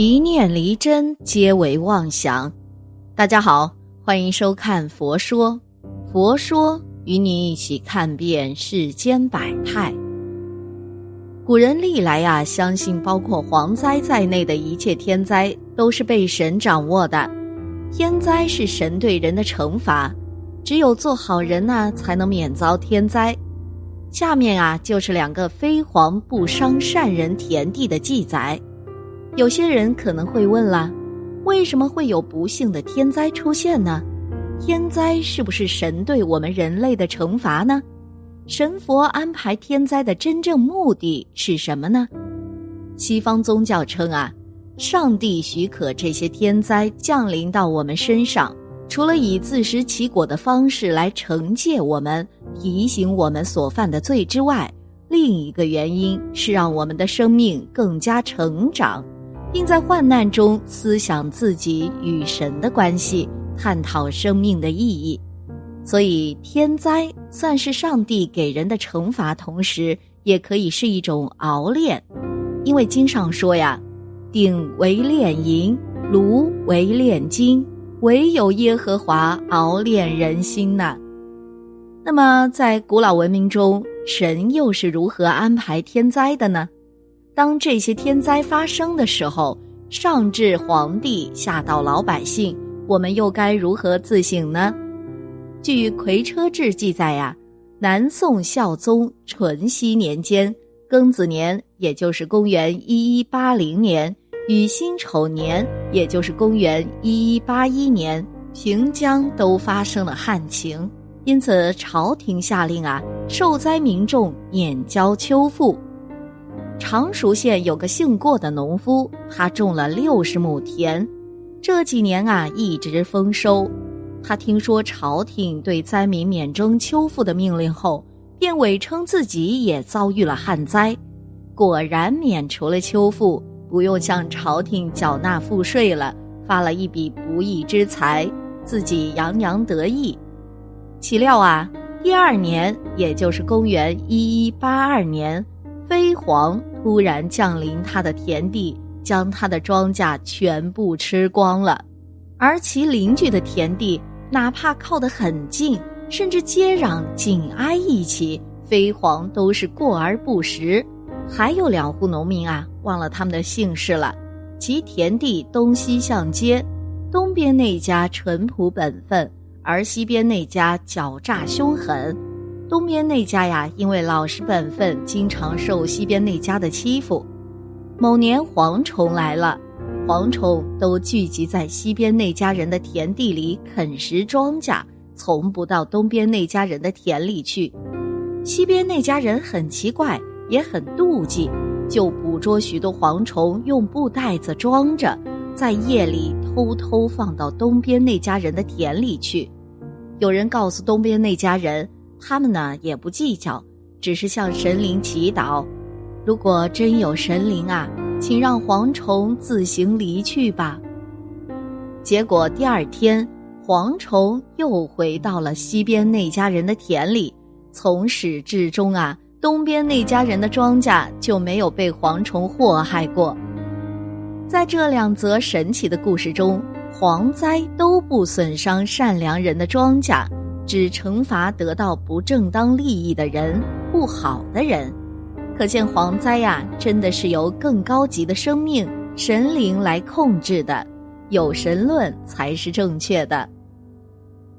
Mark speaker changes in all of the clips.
Speaker 1: 一念离真，皆为妄想。大家好，欢迎收看《佛说》，佛说与你一起看遍世间百态。古人历来啊，相信包括蝗灾在内的一切天灾都是被神掌握的。天灾是神对人的惩罚，只有做好人呢，才能免遭天灾。下面啊，就是两个飞蝗不伤善人田地的记载。有些人可能会问了：为什么会有不幸的天灾出现呢？天灾是不是神对我们人类的惩罚呢？神佛安排天灾的真正目的是什么呢？西方宗教称啊，上帝许可这些天灾降临到我们身上。除了以自食其果的方式来惩戒我们、提醒我们所犯的罪之外，另一个原因是让我们的生命更加成长，并在患难中思想自己与神的关系，探讨生命的意义。所以，天灾算是上帝给人的惩罚，同时也可以是一种熬炼，因为经上说呀：“鼎为炼银，炉为炼金。”唯有耶和华熬炼人心呐。那么，在古老文明中，神又是如何安排天灾的呢？当这些天灾发生的时候，上至皇帝，下到老百姓，我们又该如何自省呢？据《葵车志》记载呀，南宋孝宗淳熙年间庚子年，也就是公元一一八零年。与辛丑年，也就是公元一一八一年，平江都发生了旱情，因此朝廷下令啊，受灾民众免交秋赋。常熟县有个姓过的农夫，他种了六十亩田，这几年啊一直丰收。他听说朝廷对灾民免征秋赋的命令后，便伪称自己也遭遇了旱灾，果然免除了秋赋。不用向朝廷缴纳赋税了，发了一笔不义之财，自己洋洋得意。岂料啊，第二年，也就是公元一一八二年，飞蝗突然降临他的田地，将他的庄稼全部吃光了。而其邻居的田地，哪怕靠得很近，甚至接壤紧挨一起，飞蝗都是过而不食。还有两户农民啊。忘了他们的姓氏了，其田地东西向接，东边那家淳朴本分，而西边那家狡诈凶狠。东边那家呀，因为老实本分，经常受西边那家的欺负。某年蝗虫来了，蝗虫都聚集在西边那家人的田地里啃食庄稼，从不到东边那家人的田里去。西边那家人很奇怪，也很妒忌。就捕捉许多蝗虫，用布袋子装着，在夜里偷偷放到东边那家人的田里去。有人告诉东边那家人，他们呢也不计较，只是向神灵祈祷。如果真有神灵啊，请让蝗虫自行离去吧。结果第二天，蝗虫又回到了西边那家人的田里，从始至终啊。东边那家人的庄稼就没有被蝗虫祸害过。在这两则神奇的故事中，蝗灾都不损伤善良人的庄稼，只惩罚得到不正当利益的人、不好的人。可见蝗灾呀，真的是由更高级的生命神灵来控制的，有神论才是正确的。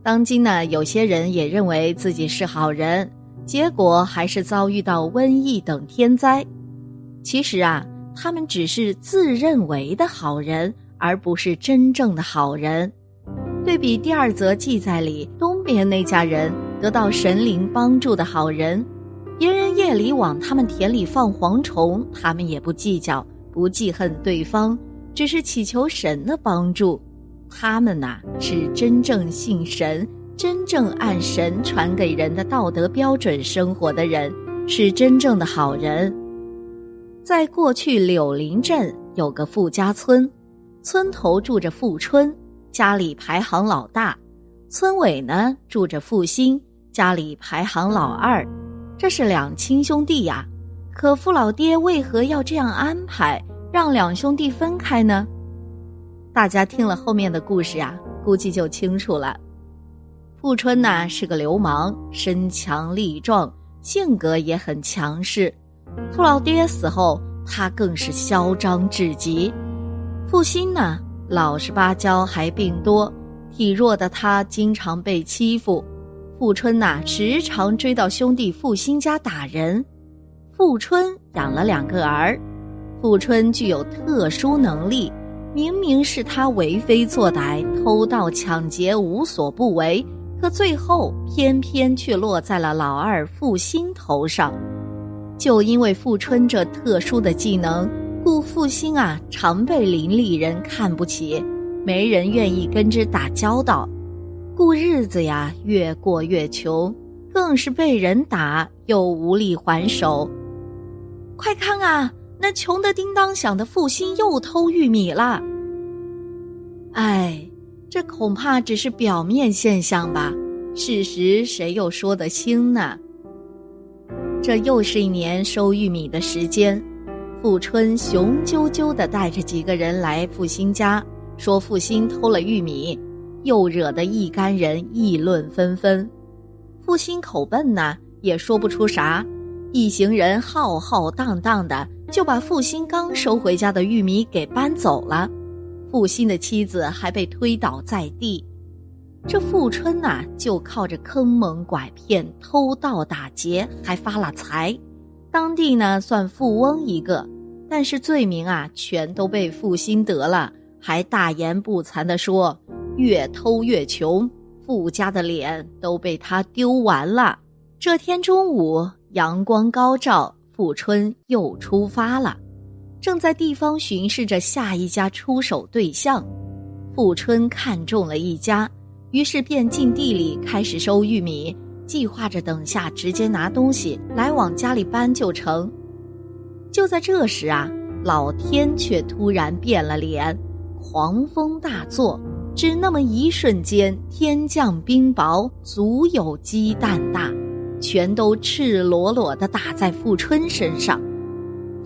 Speaker 1: 当今呢，有些人也认为自己是好人。结果还是遭遇到瘟疫等天灾。其实啊，他们只是自认为的好人，而不是真正的好人。对比第二则记载里，东边那家人得到神灵帮助的好人，别人夜里往他们田里放蝗虫，他们也不计较，不记恨对方，只是祈求神的帮助。他们呐，是真正信神。真正按神传给人的道德标准生活的人，是真正的好人。在过去柳林镇有个富家村，村头住着富春，家里排行老大；村委呢住着富兴，家里排行老二。这是两亲兄弟呀。可富老爹为何要这样安排？让两兄弟分开呢？大家听了后面的故事呀，估计就清楚了。富春呐是个流氓，身强力壮，性格也很强势。富老爹死后，他更是嚣张至极。富兴呢，老实巴交，还病多，体弱的他经常被欺负。富春呐，时常追到兄弟富兴家打人。富春养了两个儿，富春具有特殊能力，明明是他为非作歹、偷盗抢劫无所不为，可最后偏偏却落在了老二富兴头上。就因为富春这特殊的技能。故复兴啊，常被邻里人看不起，没人愿意跟之打交道，故日子呀越过越穷，更是被人打又无力还手。快看啊，那穷得叮当响的复兴又偷玉米了！哎，这恐怕只是表面现象吧？事实谁又说得清呢？这又是一年收玉米的时间。富春雄赳赳地带着几个人来富兴家，说富兴偷了玉米，又惹得一干人议论纷纷。富兴口笨呐，也说不出啥。一行人浩浩荡荡的就把富兴刚收回家的玉米给搬走了，富兴的妻子还被推倒在地。这富春呐，就靠着坑蒙拐骗、偷盗打劫，还发了财。当地呢算富翁一个，但是罪名啊全都被负心得了，还大言不惭地说越偷越穷，富家的脸都被他丢完了。这天中午阳光高照，富春又出发了，正在地方巡视着下一家出手对象。富春看中了一家，于是便进地里开始收玉米。计划着等下直接拿东西来往家里搬就成。就在这时啊，老天却突然变了脸，狂风大作，只那么一瞬间，天降冰雹，足有鸡蛋大，全都赤裸裸的打在富春身上。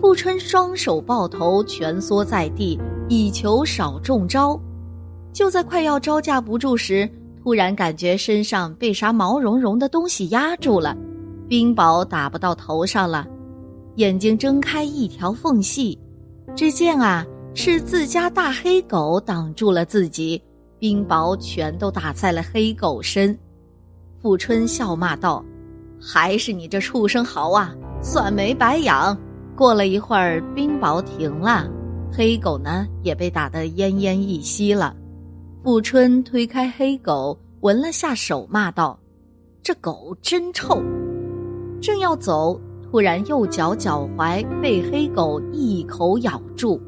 Speaker 1: 富春双手抱头，蜷缩在地，以求少中招。就在快要招架不住时，突然感觉身上被啥毛茸茸的东西压住了，冰雹打不到头上了，眼睛睁开一条缝隙，只见啊是自家大黑狗挡住了自己，冰雹全都打在了黑狗身。富春笑骂道：“还是你这畜生好啊，算没白养。”过了一会儿，冰雹停了，黑狗呢也被打得奄奄一息了。富春推开黑狗，闻了下手，骂道：“这狗真臭！”正要走，突然右脚脚踝被黑狗一口咬住，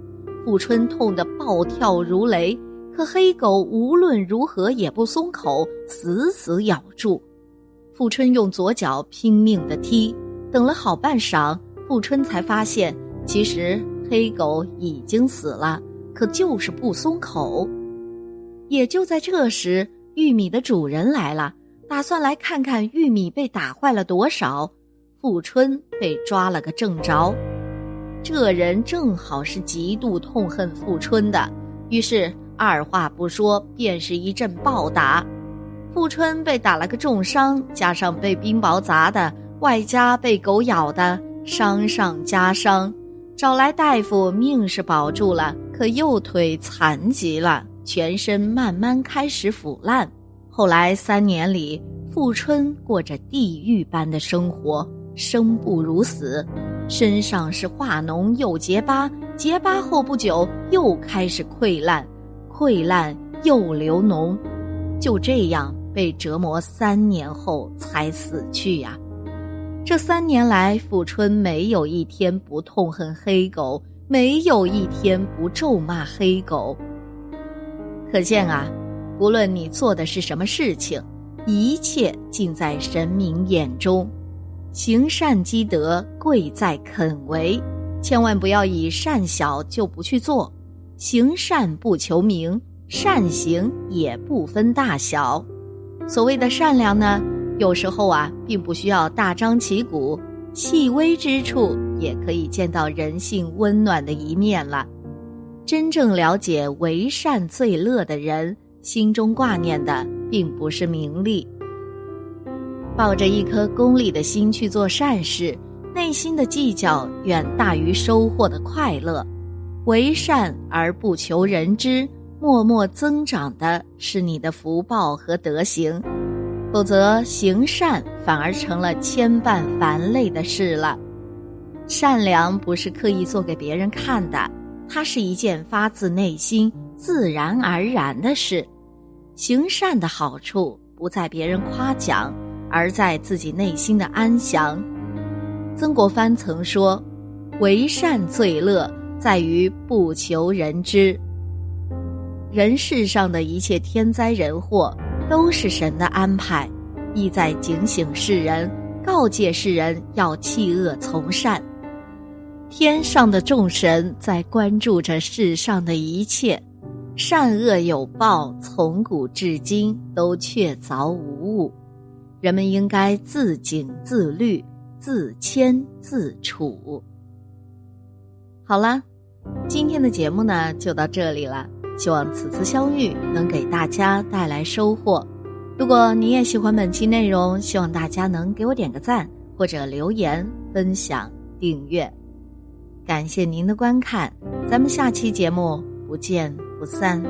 Speaker 1: 富春痛得暴跳如雷。可黑狗无论如何也不松口，死死咬住。富春用左脚拼命的踢，等了好半晌，富春才发现，其实黑狗已经死了，可就是不松口。也就在这时，玉米的主人来了，打算来看看玉米被打坏了多少。富春被抓了个正着，这人正好是极度痛恨富春的，于是二话不说便是一阵暴打。富春被打了个重伤，加上被冰雹砸的，外加被狗咬的，伤上加伤。找来大夫，命是保住了，可右腿残疾了。全身慢慢开始腐烂，后来三年里，富春过着地狱般的生活，生不如死，身上是化脓又结疤，结疤后不久又开始溃烂，溃烂又流脓，就这样被折磨三年后才死去呀。这三年来，富春没有一天不痛恨黑狗，没有一天不咒骂黑狗。可见啊，无论你做的是什么事情，一切尽在神明眼中。行善积德，贵在肯为。千万不要以善小就不去做。行善不求名，善行也不分大小。所谓的善良呢，有时候啊，并不需要大张旗鼓，细微之处也可以见到人性温暖的一面了。真正了解为善最乐的人，心中挂念的并不是名利。抱着一颗功利的心去做善事，内心的计较远大于收获的快乐。为善而不求人知，默默增长的是你的福报和德行。否则，行善反而成了牵绊烦累的事了。善良不是刻意做给别人看的，它是一件发自内心、自然而然的事。行善的好处不在别人夸奖，而在自己内心的安详。曾国藩曾说：“为善最乐。”在于不求人知。人世上的一切天灾人祸，都是神的安排，意在警醒世人，告诫世人要弃恶从善。天上的众神在关注着世上的一切，善恶有报，从古至今都确凿无误。人们应该自警自律，自谦自处。好了，今天的节目呢就到这里了。希望此次相遇能给大家带来收获。如果你也喜欢本期内容，希望大家能给我点个赞，或者留言、分享、订阅。感谢您的观看，咱们下期节目不见不散。